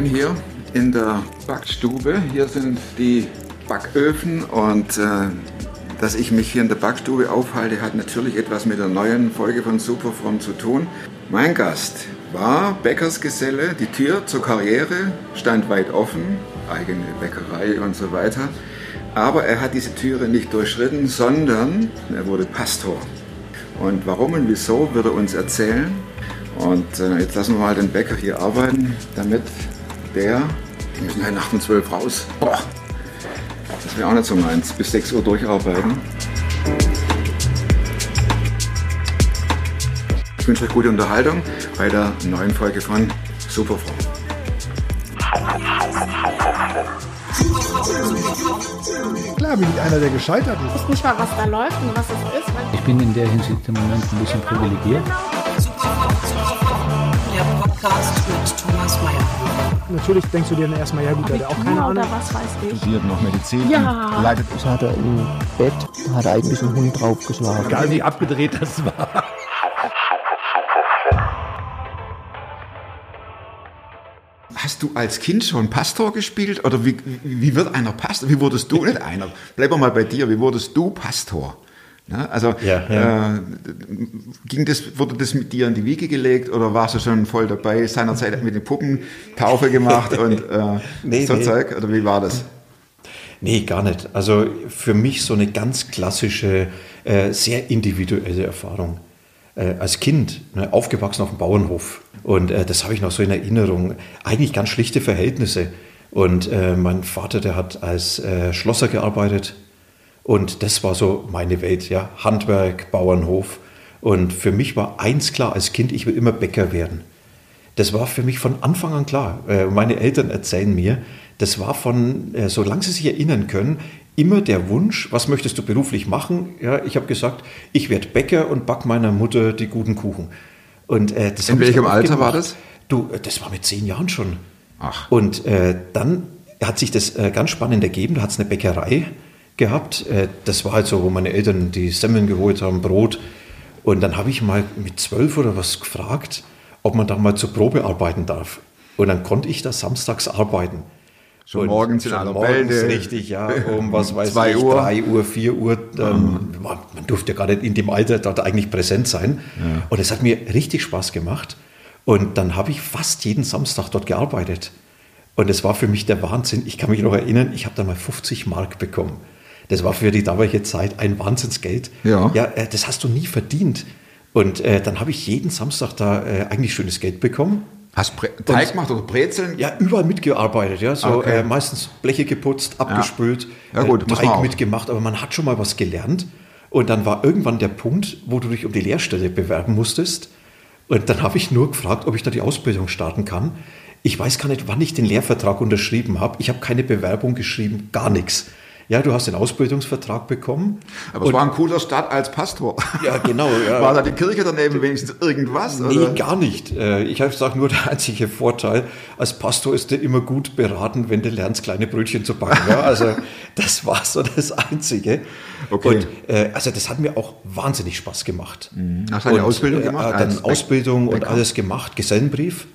bin hier in der Backstube. Hier sind die Backöfen und äh, dass ich mich hier in der Backstube aufhalte, hat natürlich etwas mit der neuen Folge von Superfrom zu tun. Mein Gast war Bäckersgeselle. Die Tür zur Karriere stand weit offen, eigene Bäckerei und so weiter. Aber er hat diese Türe nicht durchschritten, sondern er wurde Pastor. Und warum und wieso wird er uns erzählen. Und äh, jetzt lassen wir mal den Bäcker hier arbeiten, damit der, die müssen halt nach um 12 raus. Boah, das wäre auch nicht so meins, bis 6 Uhr durcharbeiten. Ich wünsche euch gute Unterhaltung bei der neuen Folge von Superfrau. Klar bin ich einer, der gescheitert ist. Ich weiß nicht mal, was da läuft und was es ist. Ich bin in der Hinsicht im Moment ein bisschen privilegiert. Der Podcast mit Thomas Mayer. Natürlich denkst du dir dann erstmal, ja gut, der hat auch keine oder Ahnung. was weiß ich. studiert noch Medizin, Ja. leitet Das hat er im Bett, hat er eigentlich einen Hund draufgeschlagen. Egal wie abgedreht das war. Hast du als Kind schon Pastor gespielt? Oder wie, wie wird einer Pastor? Wie wurdest du, nicht einer, bleib mal bei dir, wie wurdest du Pastor? Ne? Also Ja, ja. Äh, ging das, wurde das mit dir in die Wiege gelegt oder warst du schon voll dabei? Seinerzeit mit den Puppen Taufe gemacht und äh, Nee, so nee. Zeug? Oder wie war das? Nee, gar nicht. Also für mich so eine ganz klassische, äh, sehr individuelle Erfahrung. Äh, als Kind, ne, aufgewachsen auf dem Bauernhof. Und äh, das habe ich noch so in Erinnerung. Eigentlich ganz schlichte Verhältnisse. Und äh, mein Vater, der hat als Schlosser gearbeitet. Und das war so meine Welt, ja. Handwerk, Bauernhof. Und für mich war eins klar als Kind, ich will immer Bäcker werden. Das war für mich von Anfang an klar. Äh, Meine Eltern erzählen mir, das war von, äh, solange sie sich erinnern können, immer der Wunsch, was möchtest du beruflich machen? Ja, ich habe gesagt, ich werde Bäcker und back meiner Mutter die guten Kuchen. Und, äh, das In welchem Alter war gemacht. das? Du, äh, das war mit zehn Jahren schon. Ach. Und äh, dann hat sich das äh, ganz spannend ergeben. Da hat es eine Bäckerei gehabt. Äh, das war halt so, wo meine Eltern die Semmeln geholt haben, Brot. Und dann habe ich mal mit zwölf oder was gefragt, ob man da mal zur Probe arbeiten darf. Und dann konnte ich da samstags arbeiten. Schon Und morgens in aller morgens, Wälde. richtig, ja, um was weiß Zwei ich, Uhr. drei Uhr, vier Uhr. Dann, man, man durfte ja gar nicht in dem Alter dort eigentlich präsent sein. Und es hat mir richtig Spaß gemacht. Und dann habe ich fast jeden Samstag dort gearbeitet. Und es war für mich der Wahnsinn. Ich kann mich noch erinnern, ich habe da mal 50 Mark bekommen. Das war für die damalige Zeit ein Wahnsinnsgeld. Ja. ja äh, das hast du nie verdient. Und äh, dann habe ich jeden Samstag da äh, eigentlich schönes Geld bekommen. Hast Bre Teig gemacht oder Brezeln? Ja, überall mitgearbeitet, ja. So Okay. äh, meistens Bleche geputzt, abgespült, Ja, gut, äh, Teig mitgemacht, aber man hat schon mal was gelernt. Und dann war irgendwann der Punkt, wo du dich um die Lehrstelle bewerben musstest. Und dann habe ich nur gefragt, ob ich da die Ausbildung starten kann. Ich weiß gar nicht, wann ich den Lehrvertrag unterschrieben habe. Ich habe keine Bewerbung geschrieben, gar nichts. Ja, du hast den Ausbildungsvertrag bekommen. Aber es war ein cooler Start als Pastor. Ja, genau. Ja. War da die Kirche daneben wenigstens irgendwas? Nee, oder? gar nicht. Äh, Ich sage nur, der einzige Vorteil, als Pastor ist du immer gut beraten, wenn du lernst, kleine Brötchen zu backen. Ja, also das war so das Einzige. Okay. Und äh, also das hat mir auch wahnsinnig Spaß gemacht. Hast du eine Und, Ausbildung äh, gemacht? Dann als Ausbildung und Bäcker? Mhm. alles gemacht, Gesellenbrief.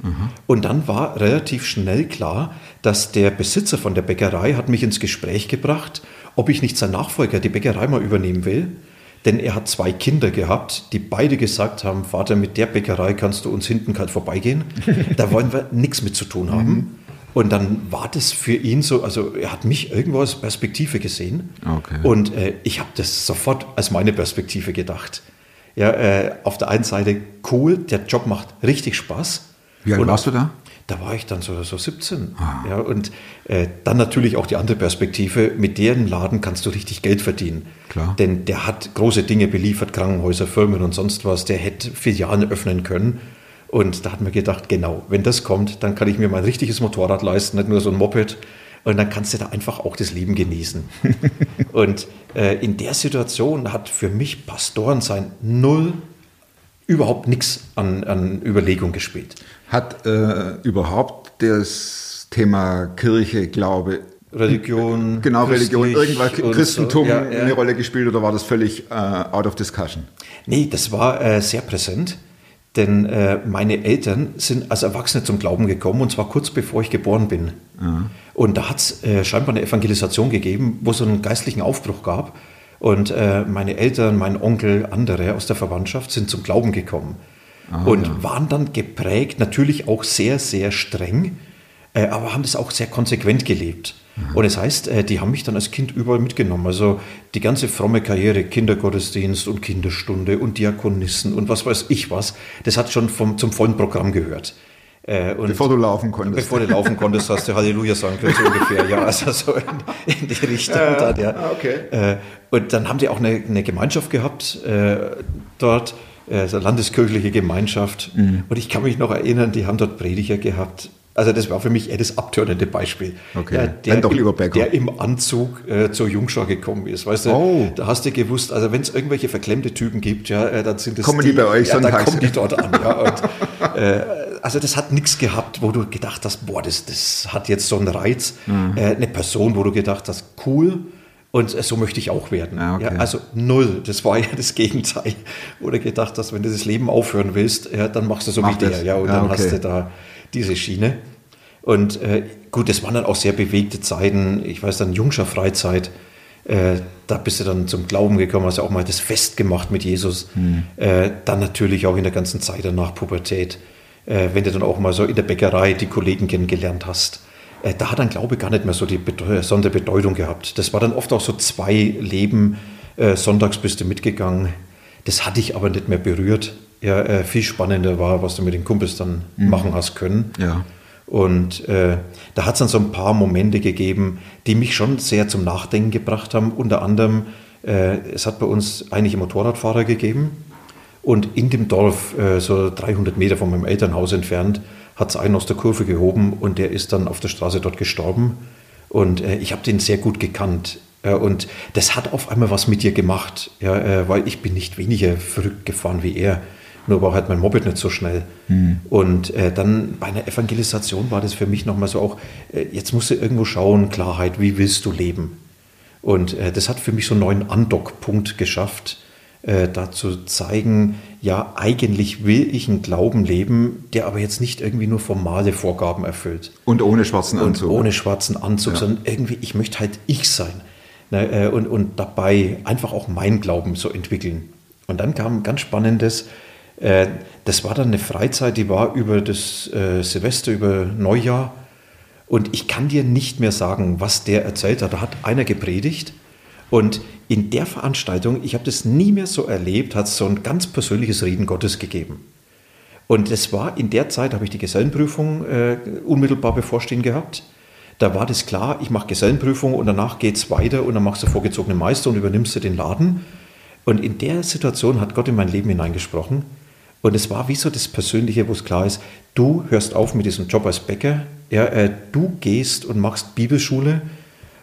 Und dann war relativ schnell klar, dass der Besitzer von der Bäckerei hat mich ins Gespräch gebracht, ob ich nicht sein Nachfolger die Bäckerei mal übernehmen will. Denn er hat zwei Kinder gehabt, die beide gesagt haben, Vater, mit der Bäckerei kannst du uns hinten kalt vorbeigehen. Da wollen wir nichts mit zu tun haben. Und dann war das für ihn so, also er hat mich irgendwo als Perspektive gesehen. Okay. Und äh, ich habe das sofort als meine Perspektive gedacht. Ja, äh, auf der einen Seite cool, der Job macht richtig Spaß. Wie alt Und warst du da? Da war ich dann so, so 17. Ja, und äh, dann natürlich auch die andere Perspektive, mit deren Laden kannst du richtig Geld verdienen. Klar. Denn der hat große Dinge beliefert, Krankenhäuser, Firmen und sonst was. Der hätte Filialen öffnen können. Und da hat man gedacht, genau, wenn das kommt, dann kann ich mir mein richtiges Motorrad leisten, nicht nur so ein Moped. Und dann kannst du da einfach auch das Leben genießen. und äh, in der Situation hat für mich Pastoren sein null, überhaupt nichts an, an Überlegung gespielt. Hat äh, überhaupt das Thema Kirche, Glaube, Religion. genau Religion, irgendwas Christentum so. Ja, ja. eine Rolle gespielt oder war das völlig äh, out of discussion? Nee, das war äh, sehr präsent. Denn äh, meine Eltern sind als Erwachsene zum Glauben gekommen und zwar kurz bevor ich geboren bin. Und da hat es äh, scheinbar eine Evangelisation gegeben, wo es einen geistlichen Aufbruch gab. Und äh, meine Eltern, mein Onkel, andere aus der Verwandtschaft sind zum Glauben gekommen und waren dann geprägt, natürlich auch sehr, sehr streng, äh, aber haben das auch sehr konsequent gelebt. Und es heißt, äh, die haben mich dann als Kind überall mitgenommen. Also die ganze fromme Karriere, Kindergottesdienst und Kinderstunde und Diakonissen und was weiß ich was, das hat schon vom, zum vollen Programm gehört. Äh, Bevor du laufen konntest. Bevor du laufen konntest, hast du Halleluja sagen können, so ungefähr. Ja, also so in, in die Richtung dann, ja. ah, okay. Äh, und dann haben die auch eine, eine Gemeinschaft gehabt äh, dort, äh, so landeskirchliche Gemeinschaft. Mhm. Und ich kann mich noch erinnern, die haben dort Prediger gehabt. Also das war für mich eher das abtörnende Beispiel. Okay. Ja, lieber Bäcker. der im Anzug äh, zur Jungschau gekommen ist. Weißt du, Oh. da hast du gewusst, also wenn es irgendwelche verklemmte Typen gibt, ja, äh, dann sind es Kommen die bei euch ja, dann kommen die dort an. Ja, und, äh, also das hat nichts gehabt, wo du gedacht hast, boah, das, das hat jetzt so einen Reiz. Mhm. Äh, eine Person, wo du gedacht hast, cool. Und so möchte ich auch werden. Ah, okay. ja, also null. Das war ja das Gegenteil. Wo du gedacht hast, wenn du das Leben aufhören willst, ja, dann machst du so Mach wie der. das. Ja, und Ja, dann okay. hast du da diese Schiene. Und äh, gut, das waren dann auch sehr bewegte Zeiten. Ich weiß dann, Jungscher Freizeit. Äh, da bist du dann zum Glauben gekommen, hast ja auch mal das Fest gemacht mit Jesus. Äh, dann natürlich auch in der ganzen Zeit danach Pubertät. Äh, wenn du dann auch mal so in der Bäckerei die Kollegen kennengelernt hast. Äh, da hat dann Glaube gar nicht mehr so die Bedeu- besondere Bedeutung gehabt. Das war dann oft auch so zwei Leben. Äh, sonntags bist du mitgegangen. Das hatte ich aber nicht mehr berührt. Ja, äh, viel spannender war, was du mit den Kumpels dann machen hast können. Ja. Und äh, da hat es dann so ein paar Momente gegeben, die mich schon sehr zum Nachdenken gebracht haben. Unter anderem, äh, es hat bei uns einige Motorradfahrer gegeben. Und in dem Dorf, äh, so 300 Meter von meinem Elternhaus entfernt, hat es einen aus der Kurve gehoben und der ist dann auf der Straße dort gestorben. Und äh, ich habe den sehr gut gekannt. Äh, und das hat auf einmal was mit dir gemacht, ja, äh, weil ich bin nicht weniger verrückt gefahren wie er. Nur war halt mein Moped nicht so schnell. Und äh, dann bei einer Evangelisation war das für mich nochmal so auch, äh, jetzt musst du irgendwo schauen, Klarheit, wie willst du leben? Und äh, das hat für mich so einen neuen Andockpunkt geschafft, da zu zeigen, ja, eigentlich will ich einen Glauben leben, der aber jetzt nicht irgendwie nur formale Vorgaben erfüllt. Und ohne schwarzen Und Anzug. ohne schwarzen Anzug, sondern irgendwie, ich möchte halt ich sein. Ne, und, und dabei einfach auch meinen Glauben so entwickeln. Und dann kam ein ganz spannendes, äh, das war dann eine Freizeit, die war über das äh, Silvester, über Neujahr. Und ich kann dir nicht mehr sagen, was der erzählt hat. Da hat einer gepredigt. Und in der Veranstaltung, ich habe das nie mehr so erlebt, hat es so ein ganz persönliches Reden Gottes gegeben. Und das war in der Zeit, habe ich die Gesellenprüfung äh, unmittelbar bevorstehen gehabt. Da war das klar, ich mache Gesellenprüfung und danach geht es weiter und dann machst du vorgezogene Meister und übernimmst du den Laden. Und in der Situation hat Gott in mein Leben hineingesprochen. Und es war wie so das Persönliche, wo es klar ist, du hörst auf mit diesem Job als Bäcker, ja, äh, du gehst und machst Bibelschule.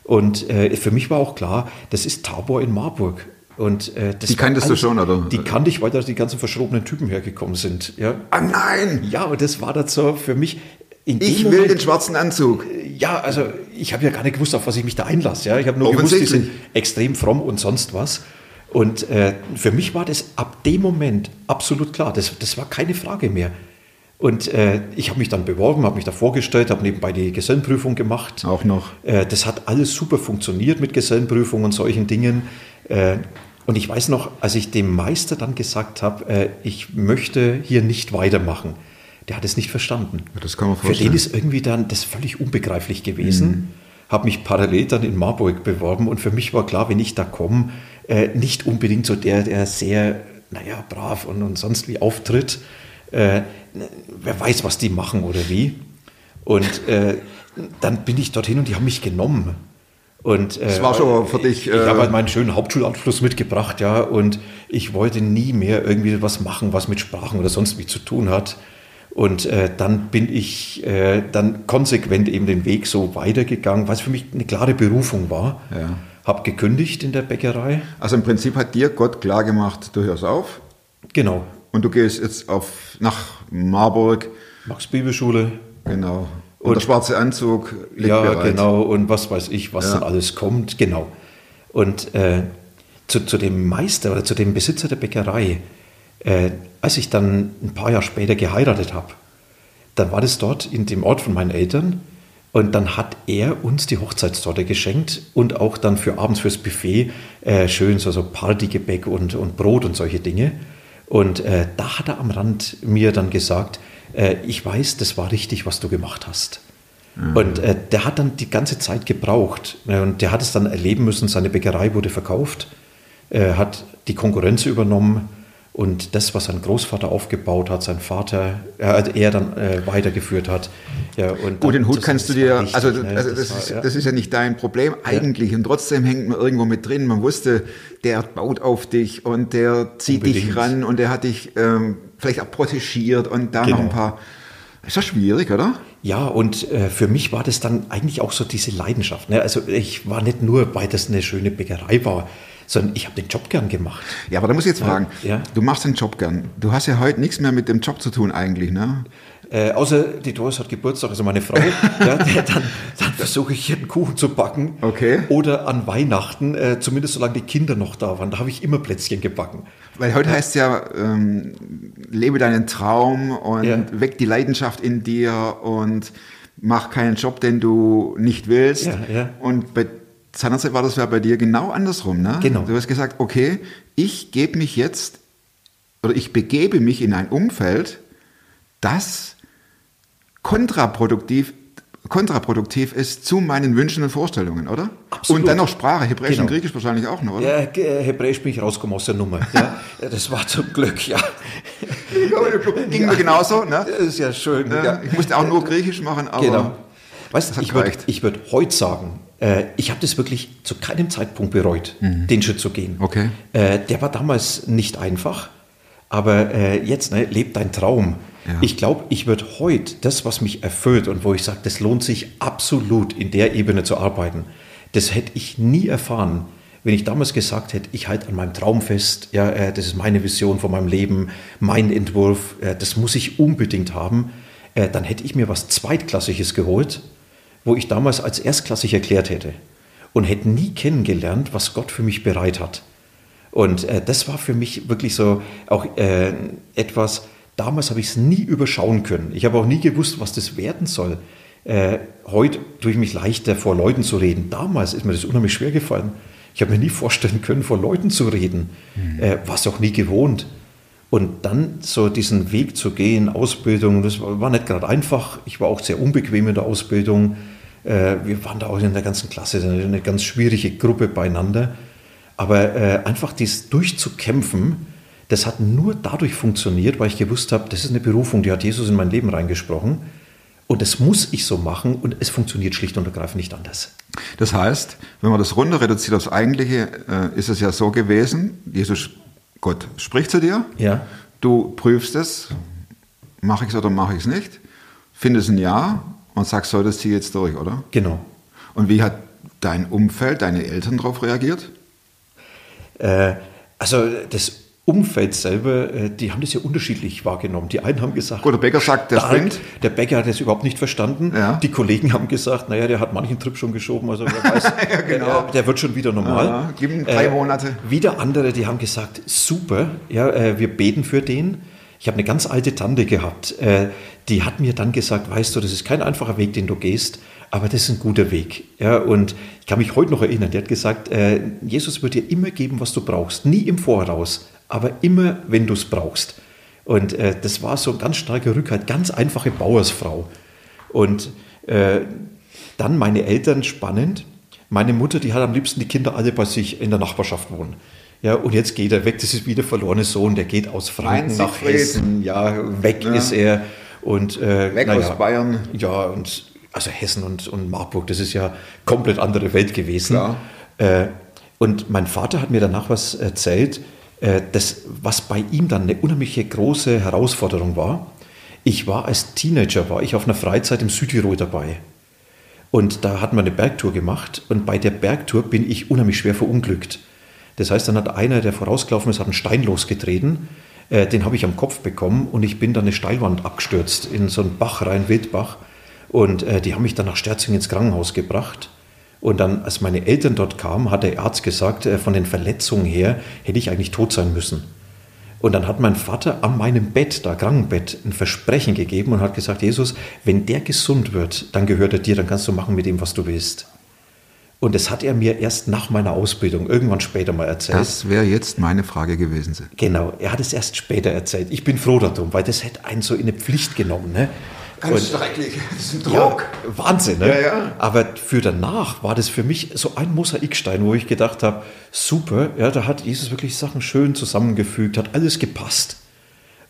Und äh, für mich war auch klar, das ist Tabor in Marburg. Und, äh, das Die kanntest du schon, oder? Die kannte ich, weil da die ganzen verschrobenen Typen hergekommen sind. Ja, Ah nein! ja und das war so für mich. Ich will Moment- den schwarzen Anzug. ja, also ich habe ja gar nicht gewusst, auf was ich mich da einlasse. Ja? Ich habe nur gewusst, die sind extrem fromm und sonst was. Und äh, für mich war das ab dem Moment absolut klar. Das, das war keine Frage mehr. Und äh, ich habe mich dann beworben, habe mich da vorgestellt, habe nebenbei die Gesellenprüfung gemacht. Auch noch. Äh, das hat alles super funktioniert mit Gesellenprüfung und solchen Dingen. Äh, und ich weiß noch, als ich dem Meister dann gesagt habe, äh, ich möchte hier nicht weitermachen, der hat es nicht verstanden. Das kann man Für vorstellen. den ist irgendwie dann das völlig unbegreiflich gewesen. Habe mich parallel dann in Marburg beworben und für mich war klar, wenn ich da komme, äh, nicht unbedingt so der, der sehr, naja, brav und, und sonst wie auftritt. Äh, wer weiß, was die machen oder wie. Und äh, dann bin ich dorthin und die haben mich genommen. Und, äh, Das war schon für dich, Ich, äh, ich habe halt meinen schönen Hauptschulabschluss mitgebracht, ja, und ich wollte nie mehr irgendwie was machen, was mit Sprachen oder sonst wie zu tun hat. Und äh, dann bin ich äh, dann konsequent eben den Weg so weitergegangen, es für mich eine klare Berufung war. Ja. Habe gekündigt in der Bäckerei. Also im Prinzip hat dir Gott klar gemacht, du hörst auf Genau. Und du gehst jetzt auf, nach Marburg. Max Bibelschule. Genau. Und, Und- der schwarze Anzug ja, bereit. genau. Und was weiß ich, was Ja. dann alles kommt. Genau. Und äh, zu, zu dem Meister oder zu dem Besitzer der Bäckerei, Äh, als ich dann ein paar Jahre später geheiratet habe, dann war das dort in dem Ort von meinen Eltern und dann hat er uns die Hochzeitstorte geschenkt und auch dann für abends fürs Buffet äh, schön so, so Partygebäck und, und Brot und solche Dinge. Und äh, da hat er am Rand mir dann gesagt, äh, ich weiß, das war richtig, was du gemacht hast. Und äh, der hat dann die ganze Zeit gebraucht. Ne, und der hat es dann erleben müssen, seine Bäckerei wurde verkauft, äh, hat die Konkurrenz übernommen und das, was sein Großvater aufgebaut hat, sein Vater, äh, also er dann äh, weitergeführt hat. Ja, und Gut, den Hut das- kannst du das dir, richtig, also, ne, also das, war, ist, ja. das ist ja nicht dein Problem eigentlich und trotzdem hängt man irgendwo mit drin. Man wusste, der baut auf dich und der zieht dich Unbedingt. ran und der hat dich ähm, vielleicht auch protegiert und da noch ein Genau. paar. Ist das schwierig, oder? Ja, und äh, für mich war das dann eigentlich auch so diese Leidenschaft. Ne? Also ich war nicht nur, weil das eine schöne Bäckerei war, sondern ich habe den Job gern gemacht. Ja, aber da muss ich jetzt fragen, ja. du machst den Job gern. Du hast ja heute nichts mehr mit dem Job zu tun eigentlich, ne? Äh, außer die Doris hat Geburtstag, also meine Frau. ja, dann dann versuche ich hier einen Kuchen zu backen. Okay. Oder an Weihnachten, äh, zumindest solange die Kinder noch da waren, da habe ich immer Plätzchen gebacken. Weil heute heißt ja, ähm, lebe deinen Traum und Ja. weck die Leidenschaft in dir und mach keinen Job, den du nicht willst. Ja, ja. Und bei seinerzeit war das ja bei dir genau andersrum. Ne? Genau. Du hast gesagt, okay, ich gebe mich jetzt oder ich begebe mich in ein Umfeld, das kontraproduktiv kontraproduktiv ist zu meinen Wünschen und Vorstellungen, oder? Absolut. Und dann noch Sprache, Hebräisch Genau. und Griechisch wahrscheinlich auch noch, oder? Ja, äh, Hebräisch bin ich rausgekommen aus der Nummer. Ja, das war zum Glück, ja. Ging mir genauso, ne? Das ist ja schön. Ja, ich musste auch nur Griechisch machen, aber Genau. Weißt ich würde würd heute sagen, äh, ich habe das wirklich zu keinem Zeitpunkt bereut, den Schritt zu gehen. Mhm. Okay. Äh, der war damals nicht einfach, aber äh, jetzt ne, lebt dein Traum. Ja. Ich glaube, ich würde heute das, was mich erfüllt und wo ich sage, das lohnt sich absolut in der Ebene zu arbeiten, das hätte ich nie erfahren, wenn ich damals gesagt hätte, ich halte an meinem Traum fest, ja, äh, das ist meine Vision von meinem Leben, mein Entwurf, äh, das muss ich unbedingt haben, äh, dann hätte ich mir was Zweitklassiges geholt, wo ich damals als erstklassig erklärt hätte und hätte nie kennengelernt, was Gott für mich bereit hat. Und äh, das war für mich wirklich so auch äh, etwas, damals habe ich es nie überschauen können. Ich habe auch nie gewusst, was das werden soll. Äh, heute tue ich mich leichter, vor Leuten zu reden. Damals ist mir das unheimlich schwer gefallen. Ich habe mir nie vorstellen können, vor Leuten zu reden. Äh, war es auch nie gewohnt. Und dann so diesen Weg zu gehen, Ausbildung, das war nicht gerade einfach. Ich war auch sehr unbequem in der Ausbildung. Äh, Wir waren da auch in der ganzen Klasse eine ganz schwierige Gruppe beieinander. Aber äh, einfach dies durchzukämpfen, das hat nur dadurch funktioniert, weil ich gewusst habe, das ist eine Berufung, die hat Jesus in mein Leben reingesprochen. Und das muss ich so machen und es funktioniert schlicht und ergreifend nicht anders. Das heißt, wenn man das runter reduziert aufs Eigentliche, äh, ist es ja so gewesen, Jesus, Gott spricht zu dir, Ja. du prüfst es, mache ich es oder mache ich es nicht, findest ein Ja und sagst, so, das ziehe jetzt durch, oder? Genau. Und wie hat dein Umfeld, deine Eltern darauf reagiert? Äh, also das Umfeld selber, äh, die haben das ja unterschiedlich wahrgenommen. Die einen haben gesagt, Gut, der Bäcker sagt, der springt. Der Bäcker hat das überhaupt nicht verstanden. Ja. Die Kollegen haben gesagt, naja, der hat manchen Trip schon geschoben, also wer weiß, genau. äh, der wird schon wieder normal. Ja, gib ihm drei Monate. Wieder andere, die haben gesagt, super, ja, äh, wir beten für den. Ich habe eine ganz alte Tante gehabt, äh, die hat mir dann gesagt, weißt du, das ist kein einfacher Weg, den du gehst, aber das ist ein guter Weg. Ja, und ich kann mich heute noch erinnern, die hat gesagt, äh, Jesus wird dir immer geben, was du brauchst, nie im Voraus, aber immer, wenn du es brauchst. Und äh, das war so ein ganz starker Rückhalt, ganz einfache Bauersfrau. Und äh, dann meine Eltern spannend. Meine Mutter, die hat am liebsten die Kinder alle bei sich in der Nachbarschaft wohnen. Ja, und jetzt geht er weg, das ist wie der verlorene Sohn, der geht aus Franken nach. Hessen, ja, weg Ja. ist er. Und, äh, Weg aus ja, Bayern. Ja, und also Hessen und, und Marburg, das ist ja komplett andere Welt gewesen. Äh, und mein Vater hat mir danach was erzählt, äh, das, was bei ihm dann eine unheimliche große Herausforderung war. Ich war als Teenager, war ich auf einer Freizeit im Südtirol dabei. Und da hatten wir eine Bergtour gemacht und bei der Bergtour bin ich unheimlich schwer verunglückt. Das heißt, dann hat einer, der vorausgelaufen ist, hat einen Stein losgetreten, äh, den habe ich am Kopf bekommen und ich bin dann eine Steilwand abgestürzt in so einen Bach rein, Wildbach. Und äh, die haben mich dann nach Sterzing ins Krankenhaus gebracht. Und dann, als meine Eltern dort kamen, hat der Arzt gesagt, äh, von den Verletzungen her hätte ich eigentlich tot sein müssen. Und dann hat mein Vater an meinem Bett, da Krankenbett, ein Versprechen gegeben und hat gesagt, Jesus, wenn der gesund wird, dann gehört er dir, dann kannst du machen mit ihm, was du willst. Und das hat er mir erst nach meiner Ausbildung, irgendwann später mal erzählt. Das wäre jetzt meine Frage gewesen. Genau, er hat es erst später erzählt. Ich bin froh darum, weil das hätte einen so in eine Pflicht genommen. Ne? Ganz schrecklich. Das ist ein Ja, Druck. Wahnsinn, ne? Ja, ja. Aber für danach war das für mich so ein Mosaikstein, wo ich gedacht habe, super, ja, da hat Jesus wirklich Sachen schön zusammengefügt, hat alles gepasst.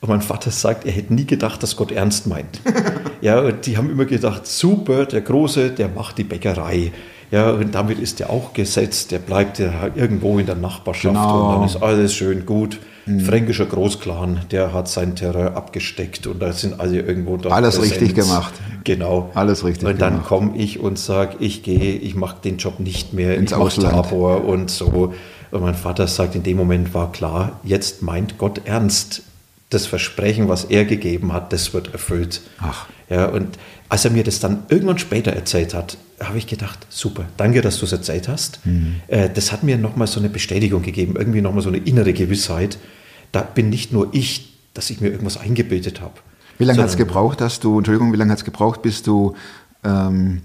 Und mein Vater sagt, er hätte nie gedacht, dass Gott ernst meint. ja, und die haben immer gedacht, super, der Große, der macht die Bäckerei. Ja, und damit ist er auch gesetzt, der bleibt ja irgendwo in der Nachbarschaft Genau. und dann ist alles schön gut. Fränkischer Großclan, der hat sein Terrain abgesteckt und da sind alle irgendwo da. Alles richtig gemacht. Genau. Alles richtig Und dann gemacht. komme ich und sage, ich gehe, ich mache den Job nicht mehr, Ins ich mache. Tabor und so. Und mein Vater sagt, in dem Moment war klar, jetzt meint Gott ernst. Das Versprechen, was er gegeben hat, das wird erfüllt. Ach. Ja, und als er mir das dann irgendwann später erzählt hat, habe ich gedacht, super, danke, dass du es erzählt hast. Mhm. Äh, das hat mir nochmal so eine Bestätigung gegeben, irgendwie nochmal so eine innere Gewissheit. Da bin nicht nur ich, dass ich mir irgendwas eingebildet habe. Wie lange hat es gebraucht, dass du, Entschuldigung, wie lange hat es gebraucht, bis du ähm,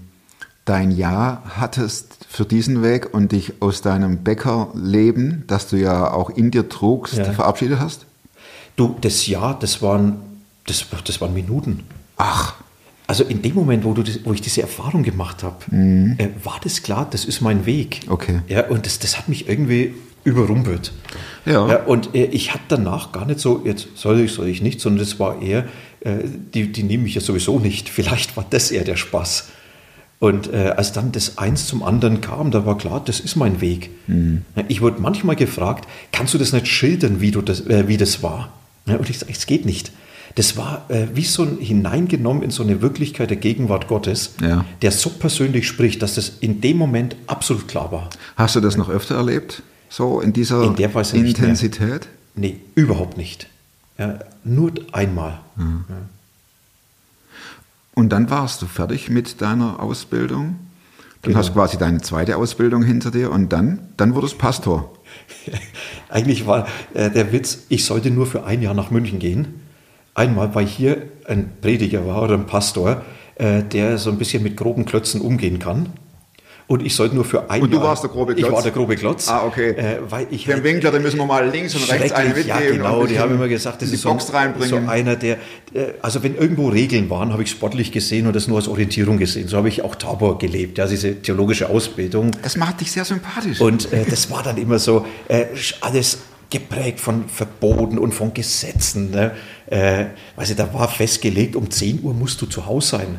dein Ja hattest für diesen Weg und dich aus deinem Bäckerleben, das du ja auch in dir trugst, Ja. verabschiedet hast? Du, das Jahr, das waren, das, das waren Minuten. Ach, Also in dem Moment, wo, du das, wo ich diese Erfahrung gemacht habe, äh, war das klar, das ist mein Weg. Mhm. Okay. Ja, und das, das hat mich irgendwie überrumpelt. Ja. und äh, ich hatte danach gar nicht so, jetzt soll ich, soll ich nicht, sondern das war eher, äh, die, die nehmen mich ja sowieso nicht. Vielleicht war das eher der Spaß. Und äh, als dann das eins zum anderen kam, da war klar, das ist mein Weg. Mhm. Ja, Ich wurde manchmal gefragt, kannst du das nicht schildern, wie, du das, äh, wie das war? Und ich sage, es geht nicht. Das war äh, wie so ein hineingenommen in so eine Wirklichkeit der Gegenwart Gottes, Ja. der so persönlich spricht, dass das in dem Moment absolut klar war. hast du das noch öfter erlebt? So in dieser In der Weise. Intensität? Nee, überhaupt nicht. Ja, nur einmal. Mhm. Und dann warst du fertig mit deiner Ausbildung. Dann Genau. hast du quasi deine zweite Ausbildung hinter dir und dann, dann wurdest Pastor. Eigentlich war äh, der Witz, ich sollte nur für ein Jahr nach München gehen. Einmal, weil hier ein Prediger war oder ein Pastor, äh, der so ein bisschen mit groben Klötzen umgehen kann. Und ich sollte nur für ein Und du warst der grobe Klotz? Ich war der grobe Klotz. Ah, okay. Äh, weil ich Dem halt- Winkler, den müssen wir mal links und rechts einen mitgeben. ja genau, die haben immer gesagt, das ist so, so einer, der, äh, also wenn irgendwo Regeln waren, habe ich sportlich gesehen und das nur als Orientierung gesehen. So habe ich auch Tabor gelebt, ja, diese theologische Ausbildung. das macht dich sehr sympathisch. Und äh, das war dann immer so, äh, alles geprägt von Verboten und von Gesetzen. Ne? Äh, weißt du, da war festgelegt, um 10 Uhr musst du zu Hause sein.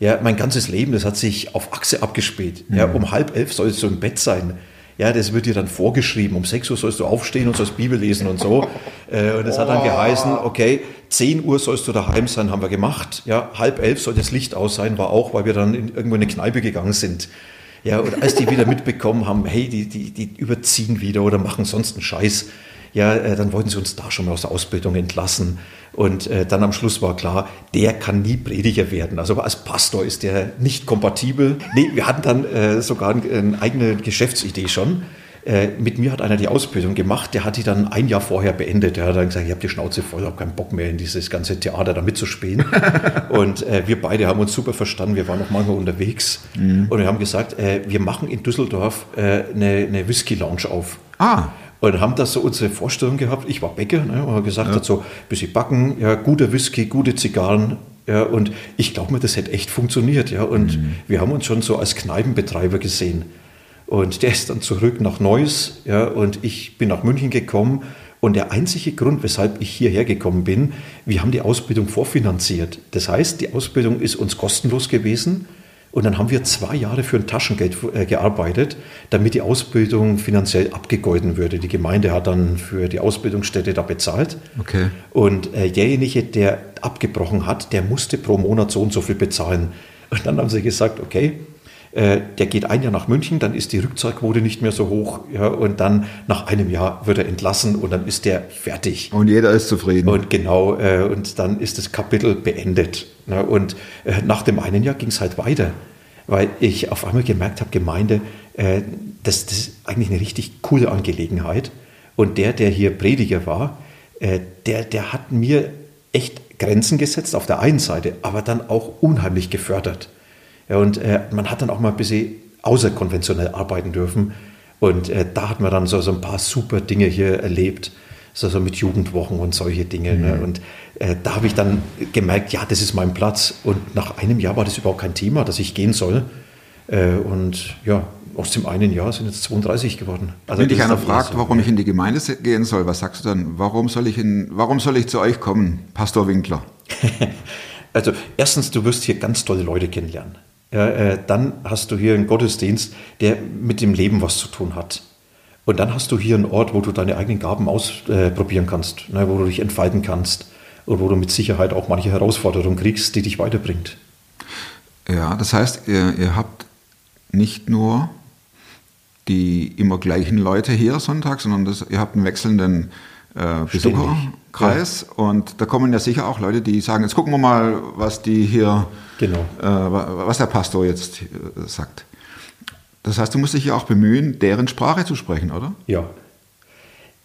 Ja, mein ganzes Leben, das hat sich auf Achse abgespielt. Ja, um halb elf sollst du im Bett sein. Ja, das wird dir dann vorgeschrieben. Um 6 Uhr sollst du aufstehen und sollst Bibel lesen und so. Äh, und das hat dann geheißen, okay, 10 Uhr sollst du daheim sein, haben wir gemacht. Ja, halb elf soll das Licht aus sein, war auch, weil wir dann in, irgendwo in eine Kneipe gegangen sind. Ja, und als die wieder mitbekommen haben, hey, die, die, die überziehen wieder oder machen sonst einen Scheiß, ja, äh, dann wollten sie uns da schon mal aus der Ausbildung entlassen. Und äh, dann am Schluss war klar, der kann nie Prediger werden. Also als Pastor ist der nicht kompatibel. Nee, wir hatten dann äh, sogar eine, eigene Geschäftsidee schon. Äh, mit mir hat einer die Ausbildung gemacht, der hat die dann ein Jahr vorher beendet. Der hat dann gesagt, ich habe die Schnauze voll, habe keinen Bock mehr in dieses ganze Theater da mitzuspielen. und äh, wir beide haben uns super verstanden, wir waren noch manchmal unterwegs. Und wir haben gesagt, äh, wir machen in Düsseldorf eine, eine Whisky-Lounge auf. ah, Und haben das so unsere Vorstellung gehabt. Ich war Bäcker ne, und habe gesagt, hat so ein bisschen backen, ja, guter Whisky, gute Zigarren. Ja, und ich glaube mir, das hätte echt funktioniert. Ja, und wir haben uns schon so als Kneipenbetreiber gesehen. Und der ist dann zurück nach Neuss. Ja, und ich bin nach München gekommen. Und der einzige Grund, weshalb ich hierher gekommen bin, wir haben die Ausbildung vorfinanziert. Das heißt, die Ausbildung ist uns kostenlos gewesen. Und dann haben wir zwei Jahre für ein Taschengeld äh, gearbeitet, damit die Ausbildung finanziell abgegolten würde. Die Gemeinde hat dann für die Ausbildungsstätte da bezahlt. Okay. Und äh, derjenige, der abgebrochen hat, der musste pro Monat so und so viel bezahlen. Und dann haben sie gesagt, okay, äh, der geht ein Jahr nach München, dann ist die Rückzahlquote nicht mehr so hoch. Ja, und dann nach einem Jahr wird er entlassen und dann ist der fertig. und jeder ist zufrieden. Und genau, äh, und dann ist das Kapitel beendet. Ne? Und äh, nach dem einen Jahr ging es halt weiter, weil ich auf einmal gemerkt habe, Gemeinde, äh, das, das ist eigentlich eine richtig coole Angelegenheit. Und der, der hier Prediger war, äh, der, der hat mir echt Grenzen gesetzt auf der einen Seite, aber dann auch unheimlich gefördert. Ja, und äh, man hat dann auch mal ein bisschen außerkonventionell arbeiten dürfen. Und äh, da hat man dann so, so ein paar super Dinge hier erlebt, so, so mit Jugendwochen und solche Dinge. Ne? Mhm. Und äh, da habe ich dann gemerkt, ja, das ist mein Platz. Und nach einem Jahr war das überhaupt kein Thema, dass ich gehen soll. Äh, und ja, aus dem einen Jahr sind jetzt 32 geworden. Also Wenn dich einer fragt, so, warum ich in die Gemeinde gehen soll, was sagst du dann? Warum soll ich, in, warum soll ich zu euch kommen, Pastor Winkler? Also erstens, du wirst hier ganz tolle Leute kennenlernen. Ja, äh, dann hast du hier einen Gottesdienst, der mit dem Leben was zu tun hat. Und dann hast du hier einen Ort, wo du deine eigenen Gaben ausprobieren kannst, ne, wo du dich entfalten kannst und wo du mit Sicherheit auch manche Herausforderungen kriegst, die dich weiterbringt. Ja, das heißt, ihr, ihr habt nicht nur die immer gleichen Leute hier Sonntag, sondern das, ihr habt einen wechselnden äh, Besucherkreis und da kommen ja sicher auch Leute, die sagen, jetzt gucken wir mal, was die hier, Genau. äh, wa- was der Pastor jetzt äh, sagt. Das heißt, du musst dich ja auch bemühen, deren Sprache zu sprechen, oder? Ja.